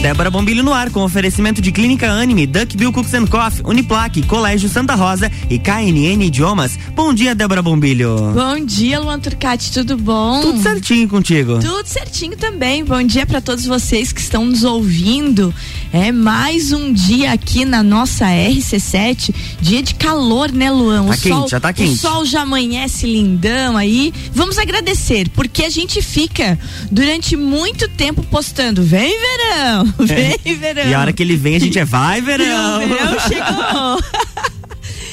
Débora Bombilho no ar com oferecimento de Clínica Anime, Duck Bill Cooks Coffee, Uniplaque, Colégio Santa Rosa e KNN Idiomas. Bom dia, Débora Bombilho. Bom dia, Luan Turcati, tudo bom? Tudo certinho contigo. Tudo certinho também. Bom dia para todos vocês que estão nos ouvindo. É mais um dia aqui na nossa RC7, dia de calor, né, Luan? Tá o quente, sol, já tá quente. O sol já amanhece lindão aí. Vamos agradecer, porque a gente fica durante muito tempo postando, vem verão, Vem, é. verão. E a hora que ele vem, a gente é vai, verão. E o verão chegou.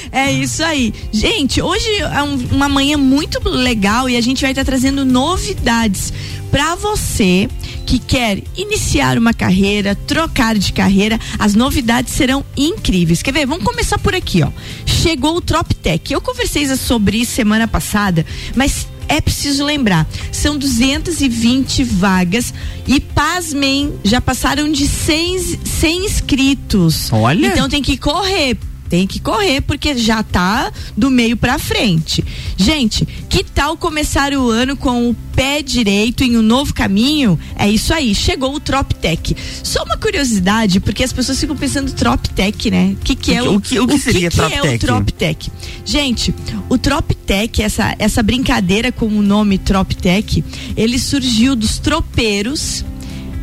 É isso aí. Gente, hoje é um, uma manhã muito legal e a gente vai estar tá trazendo novidades para você que quer iniciar uma carreira, trocar de carreira. As novidades serão incríveis. Quer ver? Vamos começar por aqui, ó. Chegou o TropTech. Eu conversei sobre isso semana passada, mas é preciso lembrar, são 220 vagas e pasmem, já passaram de 100, 100 inscritos. Olha. Então tem que correr tem que correr porque já tá do meio para frente. Gente, que tal começar o ano com o pé direito em um novo caminho? É isso aí, chegou o TropTech. Só uma curiosidade, porque as pessoas ficam pensando TropTech, né? Que que é o, o, que, o que, o seria que, que é o TropTech? Gente, o TropTech, essa essa brincadeira com o nome TropTech, ele surgiu dos tropeiros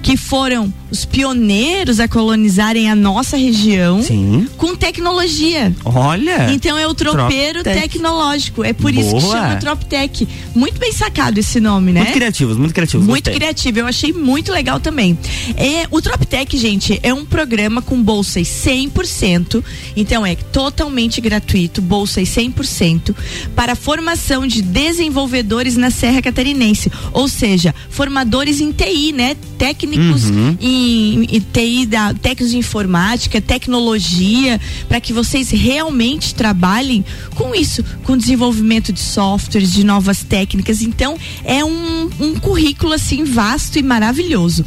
que foram os pioneiros a colonizarem a nossa região Sim. com tecnologia. Olha! Então é o tropeiro tecnológico. É por Boa. isso que chama Troptec. Muito bem sacado esse nome, né? Muito criativos, muito criativos. Muito gostei. criativo. Eu achei muito legal também. É, o Troptec, gente, é um programa com bolsas 100%. Então é totalmente gratuito, bolsas 100% para formação de desenvolvedores na Serra Catarinense. Ou seja, formadores em TI, né? Técnicos uhum. em em, em TI, da, técnicos de informática, tecnologia, para que vocês realmente trabalhem com isso, com desenvolvimento de softwares, de novas técnicas. Então, é um, um currículo assim vasto e maravilhoso.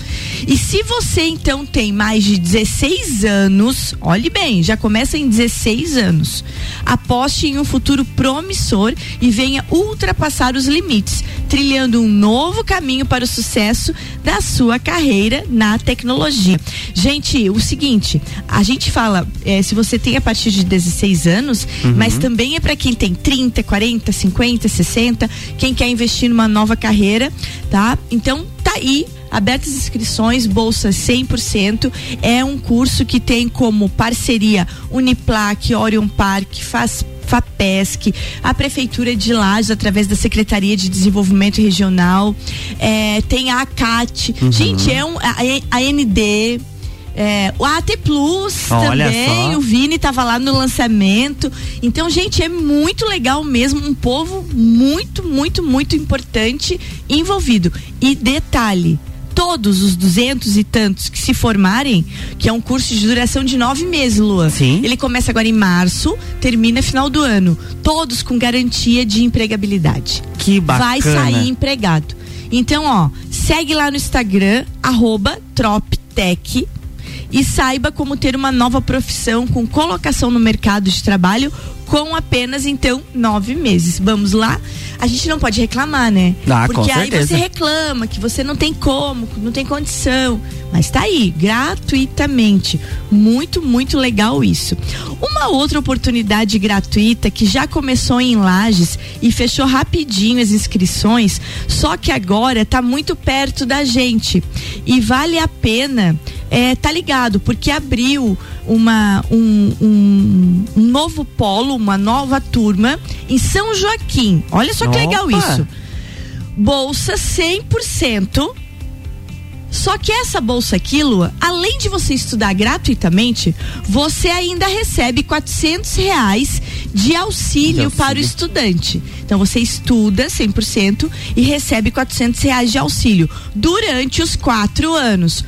E se você então tem mais de 16 anos, olhe bem, já começa em 16 anos. Aposte em um futuro promissor e venha ultrapassar os limites, trilhando um novo caminho para o sucesso da sua carreira na tecnologia tecnologia. Gente, o seguinte, a gente fala, é, se você tem a partir de 16 anos, uhum. mas também é para quem tem 30, 40, 50, 60, quem quer investir numa nova carreira, tá? Então, tá aí abertas inscrições, bolsa 100%. É um curso que tem como parceria Uniplac, Orion Park, faz FAPESC, a Prefeitura de Lages, através da Secretaria de Desenvolvimento Regional, é, tem a ACAT, uhum. gente, é um, a, a ND, é, o AT Plus Olha também, só. o Vini estava lá no lançamento. Então, gente, é muito legal mesmo, um povo muito, muito, muito importante envolvido. E detalhe, todos os duzentos e tantos que se formarem, que é um curso de duração de nove meses, Lua. Sim. Ele começa agora em março, termina final do ano. Todos com garantia de empregabilidade. Que bacana. Vai sair empregado. Então, ó, segue lá no Instagram, arroba TropTech e saiba como ter uma nova profissão com colocação no mercado de trabalho com apenas então nove meses. Vamos lá? A gente não pode reclamar, né? Ah, Porque aí você reclama que você não tem como, não tem condição. Mas tá aí, gratuitamente. Muito, muito legal isso. Uma outra oportunidade gratuita que já começou em Lages e fechou rapidinho as inscrições, só que agora tá muito perto da gente. E vale a pena é, tá ligado, porque abriu uma, um, um, um, novo polo, uma nova turma em São Joaquim. Olha só que Opa. legal isso. Bolsa 100%. Só que essa bolsa aqui, Lua, além de você estudar gratuitamente, você ainda recebe quatrocentos reais de auxílio, de auxílio, para o estudante. Então você estuda 100% e recebe quatrocentos reais de auxílio durante os quatro anos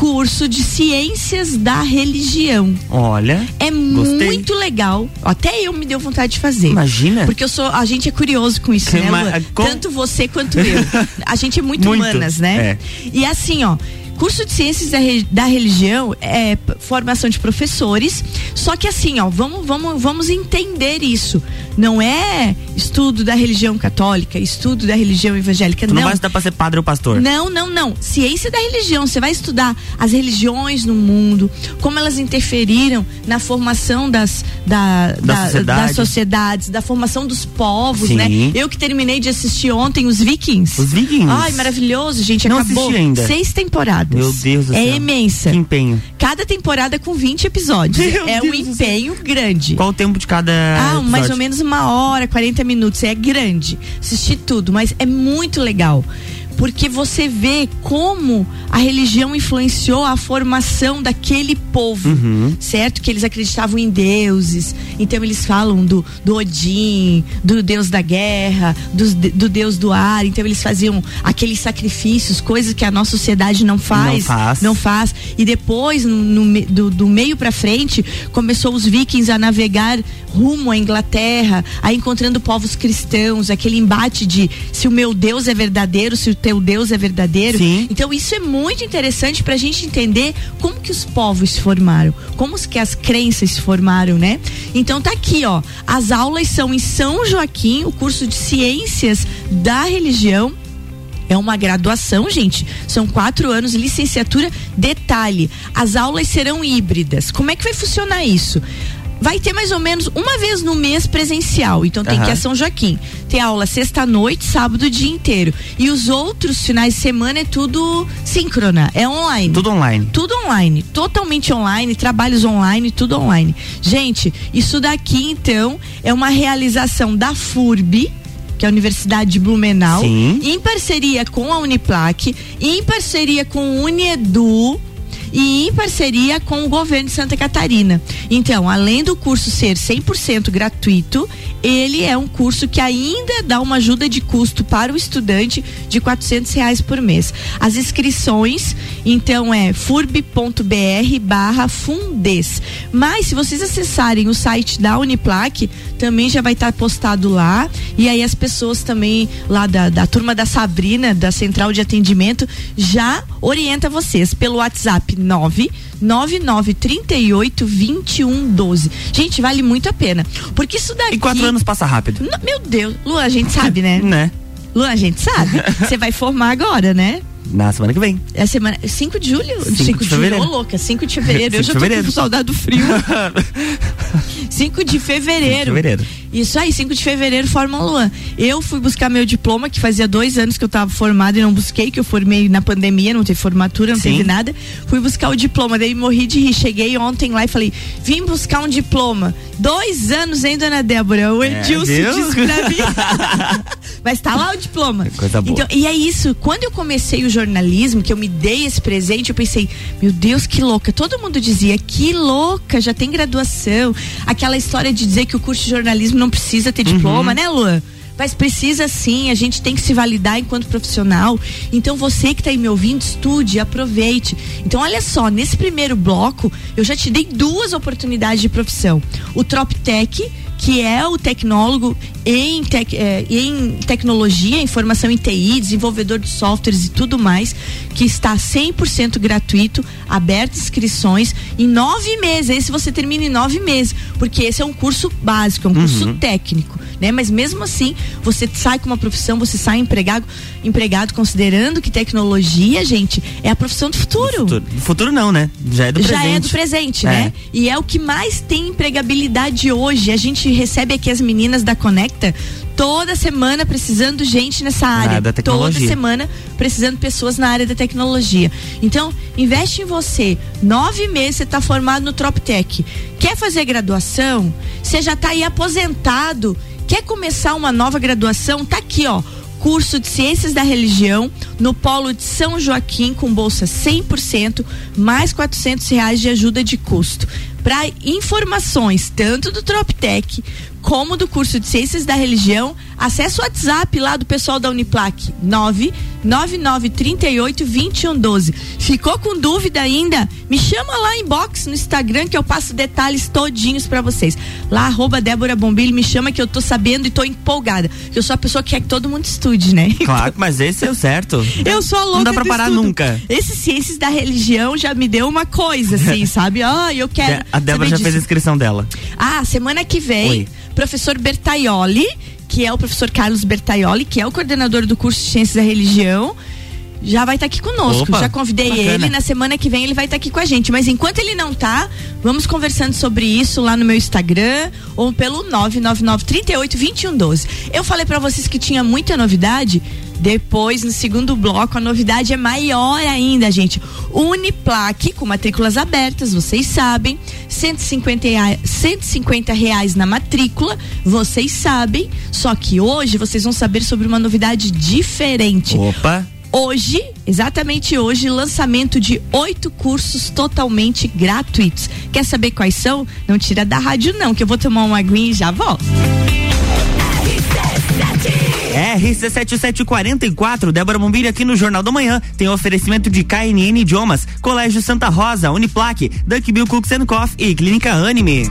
curso de ciências da religião. Olha. É gostei. muito legal. Até eu me deu vontade de fazer. Imagina. Porque eu sou, a gente é curioso com isso, né, Lua? Com... Tanto você quanto eu. A gente é muito, muito. humanas, né? É. E assim, ó, curso de ciências da, da, religião é formação de professores. Só que assim, ó, vamos, vamos, vamos entender isso. Não é estudo da religião católica, estudo da religião evangélica. Tu não, não vai estudar pra ser padre ou pastor. Não, não, não. Ciência da religião. Você vai estudar as religiões no mundo, como elas interferiram na formação das, da, Da da- sociedade. das sociedades, da formação dos povos, Sim. né? Eu que terminei de assistir ontem os Vikings. Os Vikings. Ai, maravilhoso, gente. Não Acabou. assisti ainda. Seis temporadas. Meu Deus do É céu. imensa. Que empenho. Cada temporada com 20 episódios. Meu é um Deus céu. empenho grande. Qual o tempo de cada. Ah, episódio? mais ou menos uma hora, 40 minutos. É grande. Assisti tudo, mas é muito legal. Porque você vê como a religião influenciou a formação daquele povo, Uhum. certo? Que eles acreditavam em deuses. Então eles falam do, do Odin, do deus da guerra, de- do, deus do ar. Então eles faziam aqueles sacrifícios, coisas que a nossa sociedade não faz. Não faz. Não faz. E depois, no, do, do meio pra frente, começou os vikings a navegar rumo à Inglaterra, aí encontrando povos cristãos, aquele embate de se o meu Deus é verdadeiro, se o teu Deus é verdadeiro. Sim. Então isso é muito interessante pra gente entender como que os povos se formaram, como que as crenças se formaram, né? Então tá aqui, ó. As aulas são em São Joaquim, o curso de Ciências da Religião. É uma graduação, gente. São quatro anos, licenciatura. Detalhe: as aulas serão híbridas. Como é que vai funcionar isso? Vai ter mais ou menos uma vez no mês presencial. Então tem Aham. que ir a São Joaquim. Tem aula sexta-noite, sábado o dia inteiro. E os outros finais de semana é tudo síncrona, é online. Tudo online. Tudo online, totalmente online, trabalhos online, tudo online. Gente, isso daqui então é uma realização da FURB, que é a Universidade de Blumenau, Sim. em parceria com a Uniplac, em parceria com o Uniedu e em parceria com o governo de Santa Catarina. Então, além do curso ser 100% gratuito, ele é um curso que ainda dá uma ajuda de custo para o estudante de 400 reais por mês. As inscrições, então, é furb.br barra fundes. Mas, se vocês acessarem o site da Uniplac, também já vai estar postado lá. E aí as pessoas também lá da, da turma da Sabrina, da Central de Atendimento, já orienta vocês pelo WhatsApp 9 9938 2112. Gente, vale muito a pena. Porque isso daqui. E quatro anos passa rápido. Não, meu Deus, Lu, a gente sabe, né? Né? Lu, a gente sabe. Você vai formar agora, né? Na semana que vem. É semana. 5 de julho? 5 de fevereiro. Ô, louca, 5 de fevereiro. Eu 5 de já tô fevereiro. com saudade do frio. 5 de fevereiro. Fevereiro. Isso aí, 5 de fevereiro, forma Luan. Eu fui buscar meu diploma, que fazia dois anos que eu tava formada e não busquei, que eu formei na pandemia, não teve formatura, não Sim. teve nada. Fui buscar o diploma, daí morri de rir. Cheguei ontem lá e falei: vim buscar um diploma. Dois anos, hein, dona Débora? O É, Edilson viu? disse pra mim. Mas tá lá o diploma. Coisa boa. Então, e é isso, quando eu comecei o jornalismo, que eu me dei esse presente, eu pensei, meu Deus, que louca. Todo mundo dizia, que louca, já tem graduação. Aquela história de dizer que o curso de jornalismo não precisa ter diploma, né, Luan? Mas precisa sim, a gente tem que se validar enquanto profissional. Então você que está aí me ouvindo, estude, aproveite. Então olha só, nesse primeiro bloco, eu já te dei duas oportunidades de profissão. O TropTech, que é o tecnólogo em, tec- eh, em tecnologia, informação em TI, desenvolvedor de softwares e tudo mais, que está 100% gratuito, aberto inscrições em nove meses. Esse você termina em nove meses, porque esse é um curso básico, é um curso técnico, né? Mas mesmo assim, você sai com uma profissão, você sai empregado, empregado considerando que tecnologia, gente, é a profissão do futuro. Futuro. Futuro não, né? Já é do Já presente. é do presente, É. né? E é o que mais tem empregabilidade hoje. A gente recebe aqui as meninas da Toda semana precisando gente nessa área. área da toda tecnologia. semana precisando pessoas na área da tecnologia. Então, investe em você. Nove meses você está formado no TropTech. Quer fazer graduação? Você já está aí aposentado. Quer começar uma nova graduação? Tá aqui, ó curso de Ciências da Religião no Polo de São Joaquim com bolsa 100%, mais 400 reais de ajuda de custo. Para informações tanto do TropTech como do curso de Ciências da Religião, acesse o WhatsApp lá do pessoal da Uniplac 999382112. Ficou com dúvida ainda? Me chama lá em box no Instagram que eu passo detalhes todinhos para vocês. Lá arroba Débora Bombilho, me chama que eu tô sabendo e tô empolgada. Que eu sou a pessoa que quer que todo mundo estude, né? Claro, mas esse é o certo. Eu sou a louca Não dá pra parar estudo. nunca. Esse ciências da religião já me deu uma coisa, assim, sabe? Ah, eu quero. A Débora já disso. fez a inscrição dela. Ah, semana que vem. Oi. Professor Bertaioli, que é o professor Carlos Bertaioli, que é o coordenador do curso de Ciências da Religião já vai estar tá aqui conosco. Opa, já convidei bacana. ele, na semana que vem ele vai estar tá aqui com a gente. Mas enquanto ele não tá, vamos conversando sobre isso lá no meu Instagram ou pelo 999 38 2112. Eu falei para vocês que tinha muita novidade. Depois, no segundo bloco, a novidade é maior ainda, gente. Uniplaque, com matrículas abertas, vocês sabem. 150 reais, 150 reais na matrícula, vocês sabem. Só que hoje vocês vão saber sobre uma novidade diferente. Opa! hoje, exatamente hoje, lançamento de oito cursos totalmente gratuitos. Quer saber quais são? Não tira da rádio não, que eu vou tomar uma aguinha e já volto. RC7744, Débora Bombilho aqui no Jornal da Manhã. Tem oferecimento de KNN Idiomas, Colégio Santa Rosa, Uniplaque, Duckbill Cooks Coffee e Clínica Anime.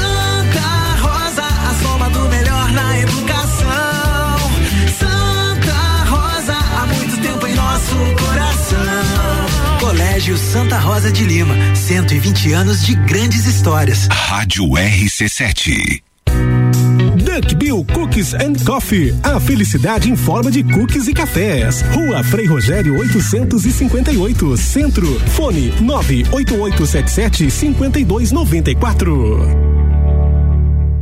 Rosa de Lima, 120 anos de grandes histórias. Rádio RC7. Duck Bill Cookies and Coffee. A felicidade em forma de cookies e cafés. Rua Frei Rogério 858, Centro. Fone 98877 5294.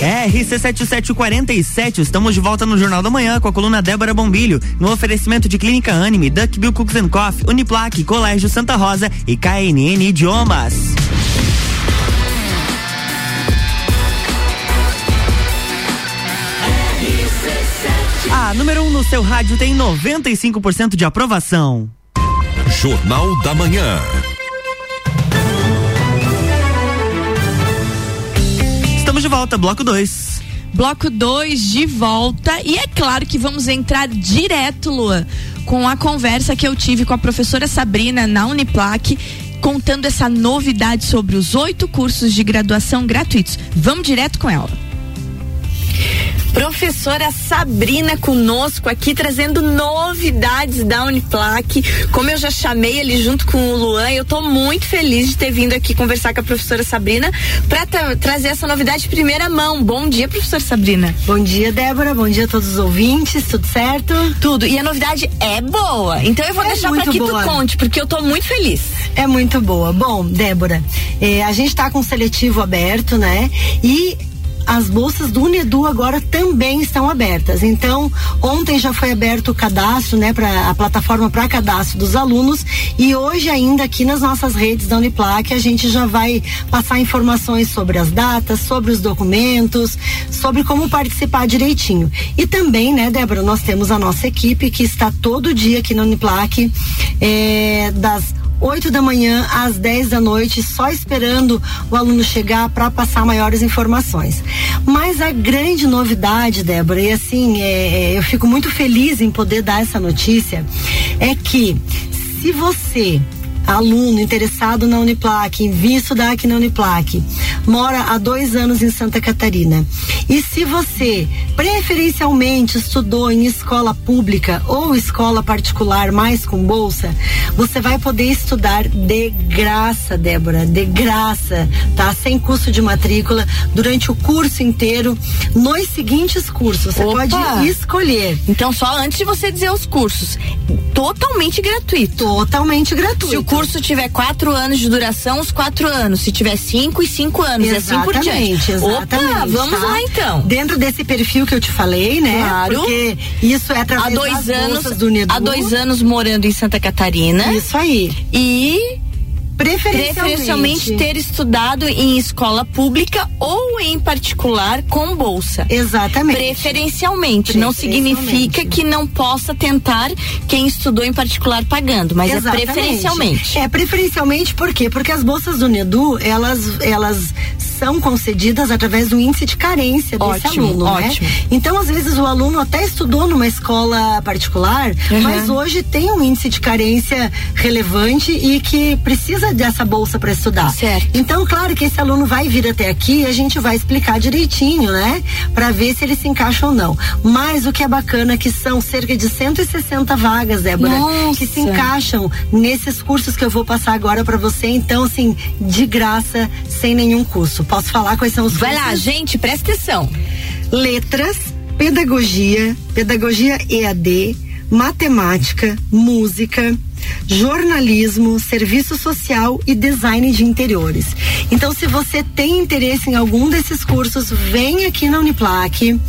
RC7747, estamos de volta no Jornal da Manhã com a coluna Débora Bombilho, no oferecimento de Clínica Anime, Duck Bill Cooks and Coffee, Uniplaque, Colégio Santa Rosa e KNN Idiomas. A número 1 um no seu rádio tem 95% de aprovação. Jornal da Manhã. Estamos de volta, bloco 2. Bloco 2 de volta. E é claro que vamos entrar direto, Lua, com a conversa que eu tive com a professora Sabrina na Uniplac, contando essa novidade sobre os oito cursos de graduação gratuitos. Vamos direto com ela. Professora Sabrina conosco aqui trazendo novidades da Uniplac. Como eu já chamei ele junto com o Luan, eu estou muito feliz de ter vindo aqui conversar com a professora Sabrina para tra trazer essa novidade de primeira mão. Bom dia, professora Sabrina. Bom dia, Débora. Bom dia a todos os ouvintes. Tudo certo? Tudo. E a novidade é boa. Então eu vou é deixar para que boa. tu conte, porque eu estou muito feliz. É muito boa. Bom, Débora, eh, a gente está com o seletivo aberto, né? E as bolsas do Unedu agora também estão abertas. Então, ontem já foi aberto o cadastro, né, para a plataforma para cadastro dos alunos e hoje ainda aqui nas nossas redes da Uniplac a gente já vai passar informações sobre as datas, sobre os documentos, sobre como participar direitinho. E também, né, Débora, nós temos a nossa equipe que está todo dia aqui na Uniplac, é, das 8 da manhã às 10 da noite, só esperando o aluno chegar para passar maiores informações. Mas a grande novidade, Débora, e assim, é, é, eu fico muito feliz em poder dar essa notícia, é que se você aluno interessado na Uniplac, em vir estudar aqui na Uniplac, mora há dois anos em Santa Catarina. E se você preferencialmente estudou em escola pública ou escola particular, mais com bolsa, você vai poder estudar de graça, Débora, de graça, tá? Sem custo de matrícula durante o curso inteiro, nos seguintes cursos. Você Opa! pode escolher. Então, só antes de você dizer os cursos, totalmente gratuito. Totalmente gratuito. Se o curso tiver quatro anos de duração, os quatro anos. Se tiver cinco e cinco anos, e assim por diante. Exatamente, Opa, vamos tá? lá então. Dentro desse perfil que eu te falei, né? Claro. Porque isso é através Há dois anos, do há dois anos morando em Santa Catarina Isso aí. e Preferencialmente. preferencialmente ter estudado em escola pública ou em particular com bolsa. Exatamente. Preferencialmente. Não Preferencialmente. significa que não possa tentar quem estudou em particular pagando, mas Exatamente. é preferencialmente. É preferencialmente por quê? Porque as bolsas do Nedu, elas, elas são concedidas através do índice de carência desse Ótimo, aluno, ótimo. né? Então, às vezes, o aluno até estudou numa escola particular, Uhum. mas hoje tem um índice de carência relevante e que precisa dessa bolsa para estudar. Certo. Então, claro que esse aluno vai vir até aqui e a gente vai explicar direitinho, né? Para ver se ele se encaixa ou não. Mas o que é bacana é que são cerca de 160 vagas, Débora, Nossa. que se encaixam nesses cursos que eu vou passar agora para você. Então, assim, de graça, sem nenhum custo. Posso falar quais são os Vai cursos? lá, gente, presta atenção. letras, pedagogia, pedagogia EAD, matemática, música, jornalismo, serviço social e design de interiores. Então, se você tem interesse em algum desses cursos, vem aqui na Uniplac,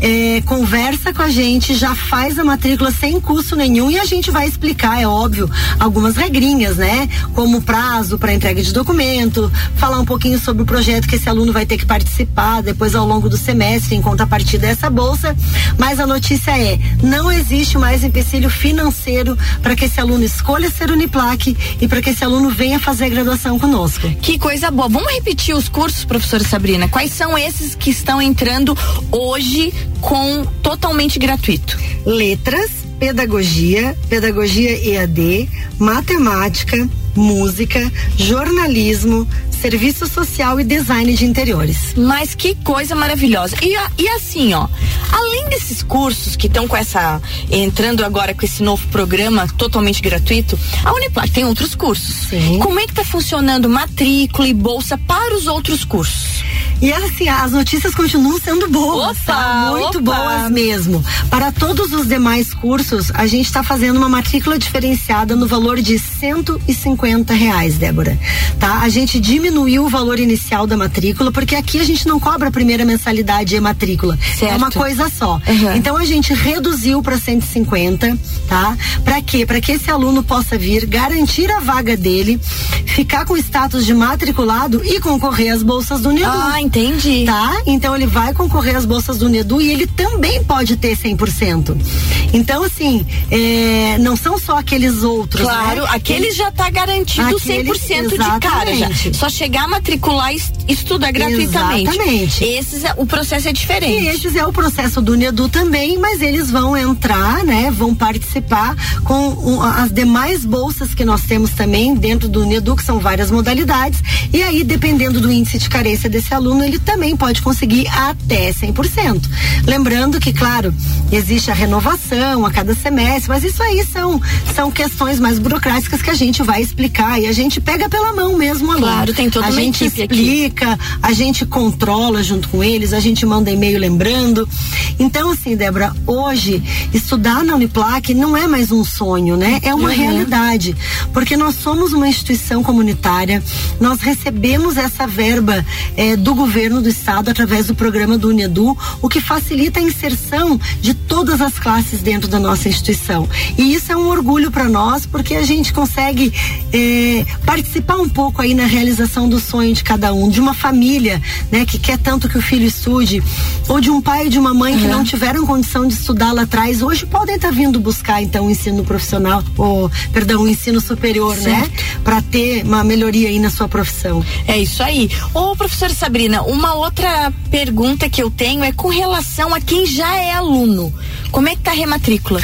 é, conversa com a gente, já faz a matrícula sem custo nenhum e a gente vai explicar, é óbvio, algumas regrinhas, né? Como prazo para entrega de documento, falar um pouquinho sobre o projeto que esse aluno vai ter que participar depois ao longo do semestre em contrapartida dessa bolsa. Mas a notícia é: não existe mais empecilho financeiro para que esse aluno escolha ser Uniplac e para que esse aluno venha fazer a graduação conosco. Que coisa. Vamos repetir os cursos, professora Sabrina? Quais são esses que estão entrando hoje com totalmente gratuito? letras, pedagogia, pedagogia EAD, matemática, música, jornalismo, serviço social e design de interiores. Mas que coisa maravilhosa. E, e assim, ó, além desses cursos que estão com essa. entrando agora com esse novo programa totalmente gratuito, a Uniplac tem outros cursos. Sim. Como é que tá funcionando matrícula e bolsa para os outros cursos? E assim, as notícias continuam sendo boas, Opa, tá? Muito opa. boas mesmo. Para todos os demais cursos, a gente está fazendo uma matrícula diferenciada no valor de 150 reais, Débora. Tá? A gente diminuiu o valor inicial da matrícula, porque aqui a gente não cobra a primeira mensalidade e matrícula. Certo. É uma coisa só. Uhum. Então a gente reduziu para 150, tá? Para quê? Para que esse aluno possa vir, garantir a vaga dele, ficar com status de matriculado e concorrer às bolsas do Nedu. Ah, entendi. Tá? Então ele vai concorrer às bolsas do Nedu e ele também pode ter 100%. Então, assim, é, não são só aqueles outros. Claro, né? aquele já tá garantido Aquele- 100% de cara já. Só chegar a matricular e es- estudar gratuitamente. Exatamente. Esses, é- o processo é diferente. E esses é o processo do Nedu também, mas eles vão entrar, né? Vão participar com um, as demais bolsas que nós temos também dentro do Nedu, que são várias modalidades. E aí, dependendo do índice de carência desse aluno, ele também pode conseguir até 100%. Lembrando que, claro, existe a renovação a cada semestre, mas isso aí são, são questões mais burocráticas que a gente vai explicar e a gente pega pela mão mesmo, o aluno. Claro, tem toda a uma gente equipe aqui. explica, a gente controla junto com eles, a gente manda e-mail lembrando. Então, assim, Débora, hoje, estudar na Uniplac não é mais um sonho, né? É uma Uhum. realidade. Porque nós somos uma instituição comunitária, nós recebemos essa verba eh, do governo do estado através do programa do Unedu, o que facilita a inserção de todas as classes dentro da nossa instituição. E isso é um orgulho para nós, porque a gente consegue eh, participar um pouco aí na realização do sonho de cada um, de uma família, né, que quer tanto que o filho estude, ou de um pai e de uma mãe que não tiveram condição de estudar lá atrás, hoje podem estar vindo buscar então o ensino profissional, ou perdão, o ensino superior, né, para ter uma melhoria aí na sua profissão. É isso aí. Ô, professora Sabrina, uma outra pergunta que eu tenho é com relação a quem já é aluno. Como é que tá a rematrícula?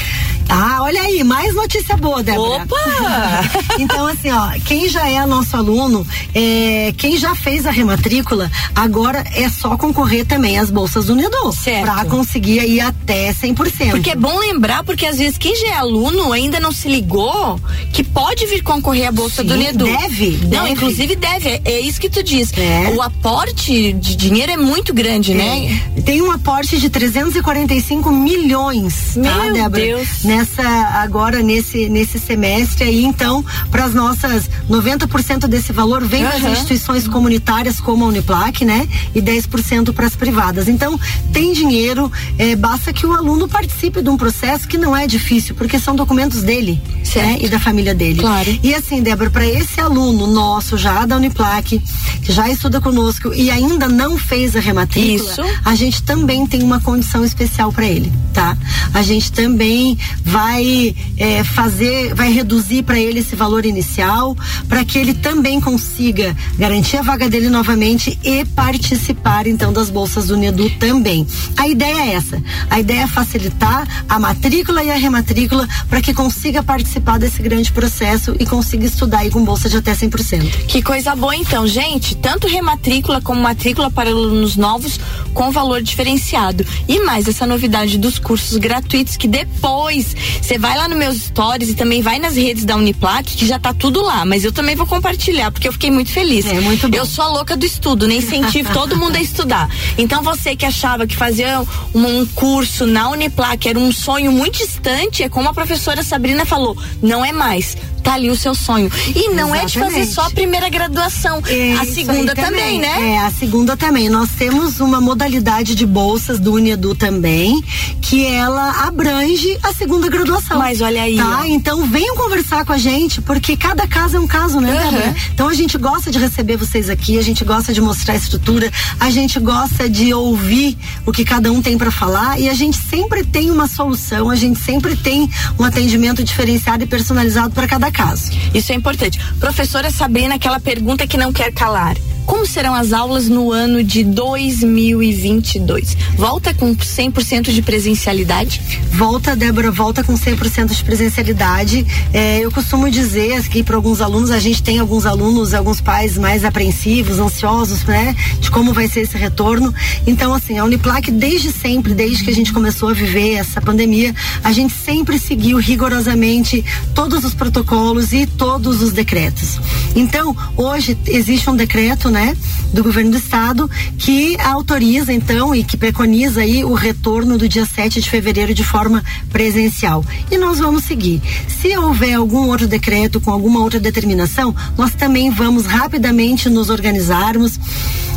Ah, olha aí, mais notícia boa, Débora. Opa! então, assim, ó, quem já é nosso aluno, é, quem já fez a rematrícula, agora é só concorrer também às bolsas do Nedu. Certo. Pra conseguir ir até 100%. Porque é bom lembrar, porque às vezes quem já é aluno ainda não se ligou que pode vir concorrer à bolsa Sim, do Nedu. deve, Não, deve. inclusive deve. É, é isso que tu diz. É. O aporte de dinheiro é muito grande, né? Tem um aporte de 345 milhões, tá, Meu Débora? Deus. Nessa agora nesse nesse semestre aí, então, para as nossas 90% desse valor vem das Aham. instituições comunitárias como a Uniplac, né? E 10% para as privadas. Então, tem dinheiro, eh, basta que o aluno participe de um processo que não é difícil, porque são documentos dele, Certo. né? E da família dele. Claro. E assim, Débora, para esse aluno nosso já da Uniplac, que já estuda conosco e ainda não fez a rematrícula, Isso. a gente também tem uma condição especial para ele, tá? A gente também vai é, fazer, vai reduzir para ele esse valor inicial, para que ele também consiga garantir a vaga dele novamente e participar então das bolsas do Nedu também. A ideia é essa. A ideia é facilitar a matrícula e a rematrícula para que consiga participar desse grande processo e consiga estudar aí com bolsa de até 100%. Que coisa boa então, gente. Tanto rematrícula como matrícula para alunos novos com valor diferenciado. E mais essa novidade dos cursos gratuitos que depois você vai lá nos meus stories e também vai nas redes da Uniplac que já tá tudo lá. Mas eu também vou compartilhar porque eu fiquei muito feliz. É, muito bom. Eu sou a louca do estudo, nem incentivo todo mundo a estudar. Então você que achava que fazer um, um curso na Uniplac era um sonho muito distante, é como a professora Sabrina falou, não é mais. Tá ali o seu sonho. E não é de fazer Exatamente. só a primeira graduação. É a segunda aí também, né? É, a segunda também. Nós temos uma modalidade de bolsas do Unedu também, que ela abrange a segunda graduação. Mas olha aí, Tá? ó. Então venham conversar com a gente, porque cada caso é um caso, né. Débora? Então a gente gosta de receber vocês aqui, a gente gosta de mostrar a estrutura, a gente gosta de ouvir o que cada um tem para falar e a gente sempre tem uma solução, a gente sempre tem um atendimento diferenciado e personalizado para cada caso. Isso é importante. Professora Sabrina, aquela pergunta que não quer calar. Como serão as aulas no ano de 2022? Volta com 100% de presencialidade? Volta, Débora, volta com 100% de presencialidade. É, eu costumo dizer aqui para alguns alunos, a gente tem alguns alunos, alguns pais mais apreensivos, ansiosos, né, de como vai ser esse retorno. Então, assim, a Uniplac, desde sempre, desde que a gente começou a viver essa pandemia, a gente sempre seguiu rigorosamente todos os protocolos e todos os decretos. Então, hoje existe um decreto, né, do governo do estado que autoriza, então, e que preconiza aí o retorno do dia 7 de fevereiro de forma presencial. E nós vamos seguir. Se houver algum outro decreto com alguma outra determinação, nós também vamos rapidamente nos organizarmos.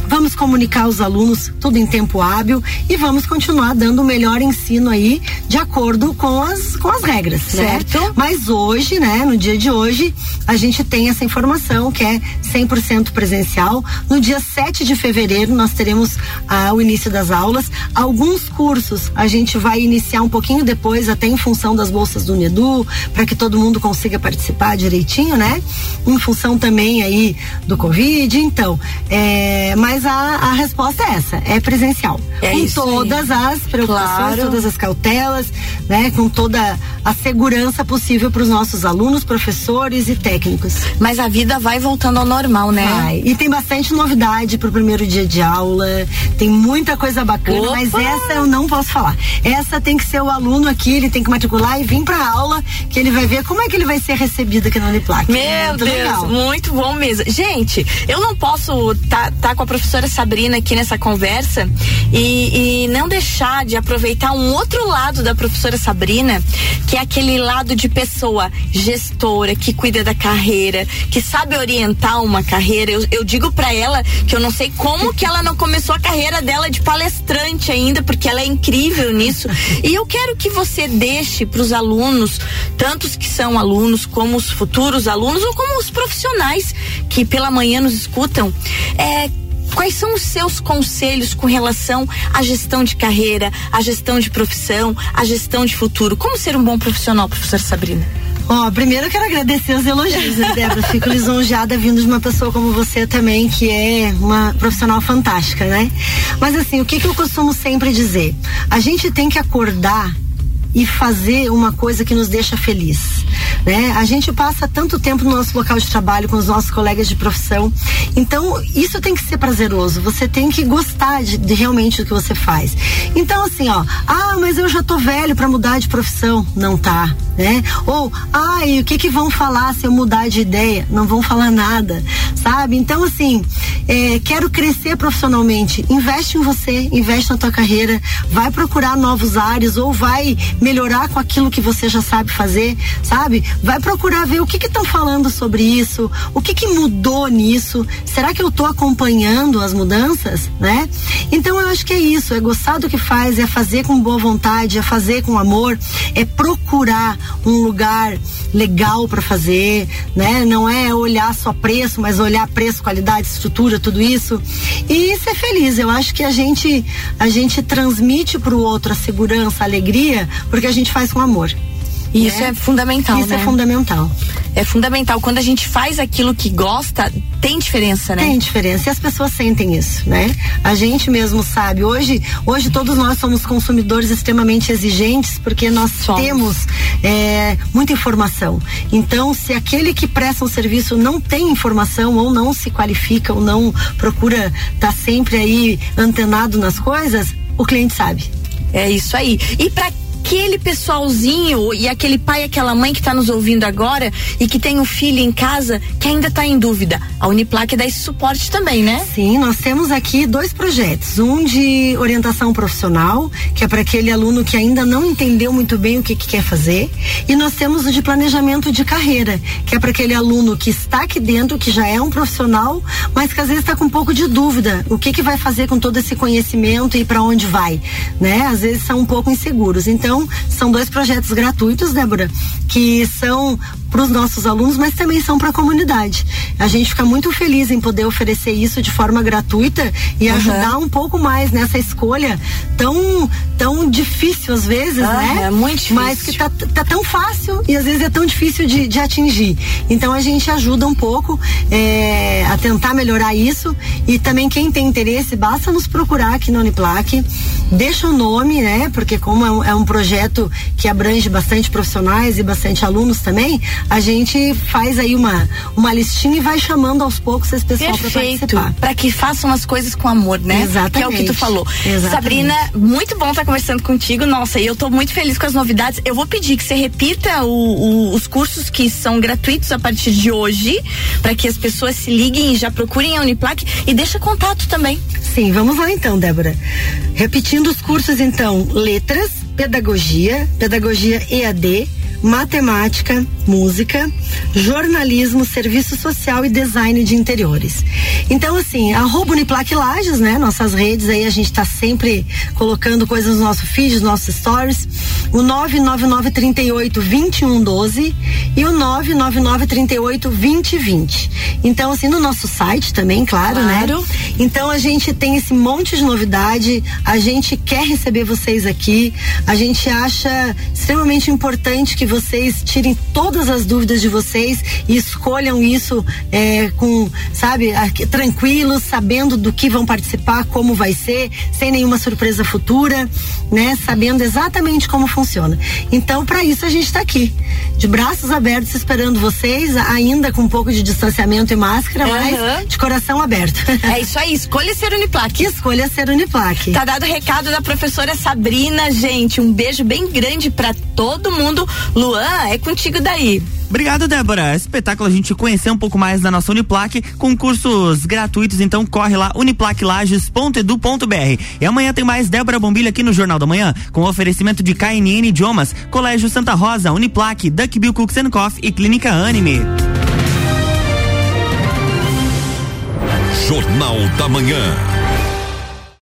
Vamos comunicar aos alunos tudo em tempo hábil e vamos continuar dando o melhor ensino aí de acordo com as, com as regras, Certo. né? Mas hoje, né, no dia de hoje, a gente tem essa informação que é 100% presencial. No dia 7 de fevereiro, nós teremos ah, o início das aulas. Alguns cursos a gente vai iniciar um pouquinho depois, até em função das bolsas do Nedu, para que todo mundo consiga participar direitinho, né? Em função também aí do Covid. Então, é, mas a, a resposta é essa: é presencial. É com aí. todas as preocupações, Claro. todas as cautelas, né? Com toda a segurança possível para os nossos alunos, professores e técnicos. Mas a vida vai voltando ao normal, né? Vai. E tem bastante novidade pro primeiro dia de aula. Tem muita coisa bacana, Opa! mas essa eu não posso falar. Essa tem que ser o aluno aqui, ele tem que matricular e vir pra aula, que ele vai ver como é que ele vai ser recebido aqui na Uniplac. Meu Muito Deus, legal. muito bom mesmo. Gente, eu não posso estar tá, com a professora Sabrina aqui nessa conversa e, e não deixar de aproveitar um outro lado da professora Sabrina, que é aquele lado de pessoa gestora, que cuida da carreira, que sabe orientar uma carreira. Eu, eu digo para ela que eu não sei como que ela não começou a carreira dela de palestrante ainda, porque ela é incrível nisso. E eu quero que você deixe para os alunos, tantos que são alunos, como os futuros alunos, ou como os profissionais que pela manhã nos escutam, é, Quais são os seus conselhos com relação à gestão de carreira, à gestão de profissão, à gestão de futuro? Como ser um bom profissional, professora Sabrina? Ó, primeiro eu quero agradecer os elogios, né, Débora? Fico lisonjeada vindo de uma pessoa como você também, que é uma profissional fantástica, né? Mas assim, o que, que eu costumo sempre dizer? A gente tem que acordar e fazer uma coisa que nos deixa feliz. Né? A gente passa tanto tempo no nosso local de trabalho com os nossos colegas de profissão, então isso tem que ser prazeroso. Você tem que gostar de, de realmente do que você faz. Então assim, ó, ah, mas eu já tô velho para mudar de profissão, não tá, né? Ou, ah, e o que que vão falar se eu mudar de ideia? Não vão falar nada, sabe? Então assim, é, quero crescer profissionalmente, investe em você, investe na tua carreira, vai procurar novos áreas ou vai melhorar com aquilo que você já sabe fazer, sabe? Vai procurar ver o que estão falando sobre isso, o que, que mudou nisso, será que eu estou acompanhando as mudanças, né? Então eu acho que é isso, é gostar do que faz, é fazer com boa vontade, é fazer com amor, é procurar um lugar legal para fazer, né? Não é olhar só preço, mas olhar preço, qualidade, estrutura, tudo isso e ser feliz. Eu acho que a gente a gente transmite para o outro a segurança, a alegria, porque a gente faz com amor. Isso é, é fundamental. Isso né? é fundamental. É fundamental. Quando a gente faz aquilo que gosta, tem diferença, né? Tem diferença. E as pessoas sentem isso, né? A gente mesmo sabe. Hoje, hoje todos nós somos consumidores extremamente exigentes porque nós somos. temos é, muita informação. Então, se aquele que presta um serviço não tem informação ou não se qualifica ou não procura estar tá sempre aí antenado nas coisas, o cliente sabe. É isso aí. E para aquele pessoalzinho e aquele pai, aquela mãe que está nos ouvindo agora e que tem um filho em casa que ainda está em dúvida. A Uniplac dá esse suporte também, né? Sim, nós temos aqui dois projetos. Um de orientação profissional, que é para aquele aluno que ainda não entendeu muito bem o que, que quer fazer. E nós temos o de planejamento de carreira, que é para aquele aluno que está aqui dentro, que já é um profissional, mas que às vezes está com um pouco de dúvida. O que, que vai fazer com todo esse conhecimento e para onde vai, né? Às vezes são um pouco inseguros. Então, então, são dois projetos gratuitos, Débora, que são para os nossos alunos, mas também são para a comunidade. A gente fica muito feliz em poder oferecer isso de forma gratuita e uhum. ajudar um pouco mais nessa escolha tão tão difícil às vezes, ah, né? É muito difícil. Mas que tá, tá tão fácil e às vezes é tão difícil de, de atingir. Então a gente ajuda um pouco é, a tentar melhorar isso e também quem tem interesse basta nos procurar aqui no Uniplac, deixa o nome, né? Porque como é um, é um projeto que abrange bastante profissionais e bastante alunos também, a gente faz aí uma, uma listinha e vai chamando aos poucos esse pessoal para participar. Para que façam as coisas com amor, né? Exatamente. Que é o que tu falou. Exatamente. Sabrina, muito bom estar tá conversando contigo. Nossa, e eu estou muito feliz com as novidades. Eu vou pedir que você repita o, o, os cursos que são gratuitos a partir de hoje, para que as pessoas se liguem e já procurem a Uniplac e deixa contato também. Sim, vamos lá então, Débora. Repetindo os cursos então, letras, pedagogia, pedagogia EAD, matemática, música, jornalismo, serviço social e design de interiores. Então, assim, arroba Uniplac Lages, né? Nossas redes aí, a gente tá sempre colocando coisas no nosso feed, nos nossos stories. O 999 38 2112 e o 999 38 2020. Então, assim, no nosso site também, claro, né? claro, né? Então, a gente tem esse monte de novidade, a gente quer receber vocês aqui, a gente acha extremamente importante que vocês tirem todas as dúvidas de vocês e escolham isso é, com, sabe, tranquilos, sabendo do que vão participar, como vai ser, sem nenhuma surpresa futura, né? Sabendo exatamente como funciona. Então, para isso a gente está aqui, de braços abertos, esperando vocês, ainda com um pouco de distanciamento e máscara, uhum. mas de coração aberto. É isso aí, escolha ser Uniplac. Escolha ser Uniplac. Tá dado o recado da professora Sabrina, gente. Um beijo bem grande para todo mundo. Luan, é contigo daí. Obrigado, Débora. Espetáculo a gente conhecer um pouco mais da nossa Uniplac com cursos gratuitos, então corre lá uniplaclages.edu.br. E amanhã tem mais Débora Bombilha aqui no Jornal da Manhã, com oferecimento de KNN Idiomas, Colégio Santa Rosa, Uniplac, Duckbill Cooks Coffee e Clínica Anime. Jornal da Manhã.